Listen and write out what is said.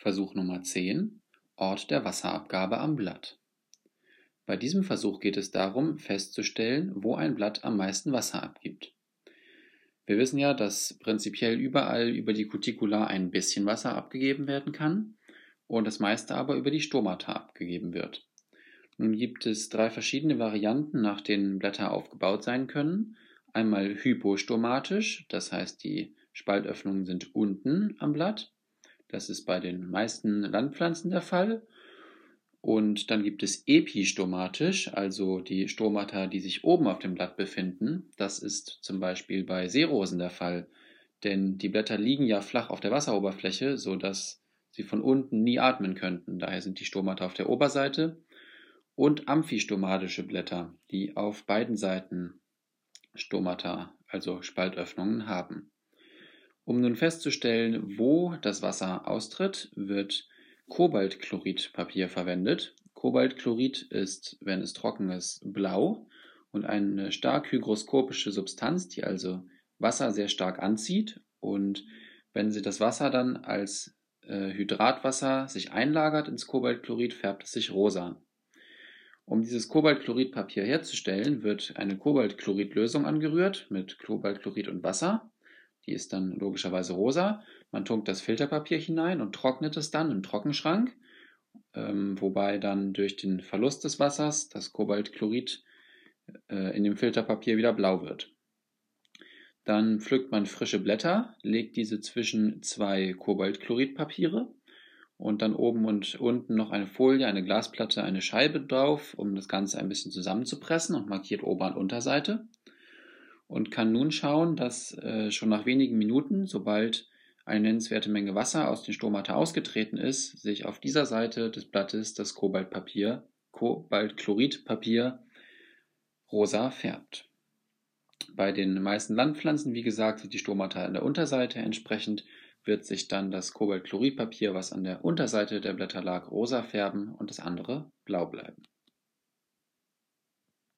Versuch Nummer 10. Ort der Wasserabgabe am Blatt. Bei diesem Versuch geht es darum, festzustellen, wo ein Blatt am meisten Wasser abgibt. Wir wissen ja, dass prinzipiell überall über die Cuticula ein bisschen Wasser abgegeben werden kann und das meiste aber über die Stomata abgegeben wird. Nun gibt es drei verschiedene Varianten, nach denen Blätter aufgebaut sein können. Einmal hypostomatisch, das heißt die Spaltöffnungen sind unten am Blatt. Das ist bei den meisten Landpflanzen der Fall. Und dann gibt es epistomatisch, also die Stomata, die sich oben auf dem Blatt befinden. Das ist zum Beispiel bei Seerosen der Fall, denn die Blätter liegen ja flach auf der Wasseroberfläche, sodass sie von unten nie atmen könnten. Daher sind die Stomata auf der Oberseite. Und amphistomatische Blätter, die auf beiden Seiten Stomata, also Spaltöffnungen haben. Um nun festzustellen, wo das Wasser austritt, wird Kobaltchloridpapier verwendet. Kobaltchlorid ist, wenn es trocken ist, blau und eine stark hygroskopische Substanz, die also Wasser sehr stark anzieht. Und wenn sie das Wasser dann als äh, Hydratwasser sich einlagert ins Kobaltchlorid, färbt es sich rosa. Um dieses Kobaltchloridpapier herzustellen, wird eine Kobaltchloridlösung angerührt mit Kobaltchlorid und Wasser. Die ist dann logischerweise rosa. Man tunkt das Filterpapier hinein und trocknet es dann im Trockenschrank, ähm, wobei dann durch den Verlust des Wassers das Kobaltchlorid äh, in dem Filterpapier wieder blau wird. Dann pflückt man frische Blätter, legt diese zwischen zwei Kobaltchloridpapiere und dann oben und unten noch eine Folie, eine Glasplatte, eine Scheibe drauf, um das Ganze ein bisschen zusammenzupressen und markiert Ober- und Unterseite und kann nun schauen, dass äh, schon nach wenigen Minuten, sobald eine nennenswerte Menge Wasser aus den Stomata ausgetreten ist, sich auf dieser Seite des Blattes das Kobaltpapier, Kobaltchloridpapier rosa färbt. Bei den meisten Landpflanzen, wie gesagt, sind die Stomata an der Unterseite. Entsprechend wird sich dann das Kobaltchloridpapier, was an der Unterseite der Blätter lag, rosa färben und das andere blau bleiben.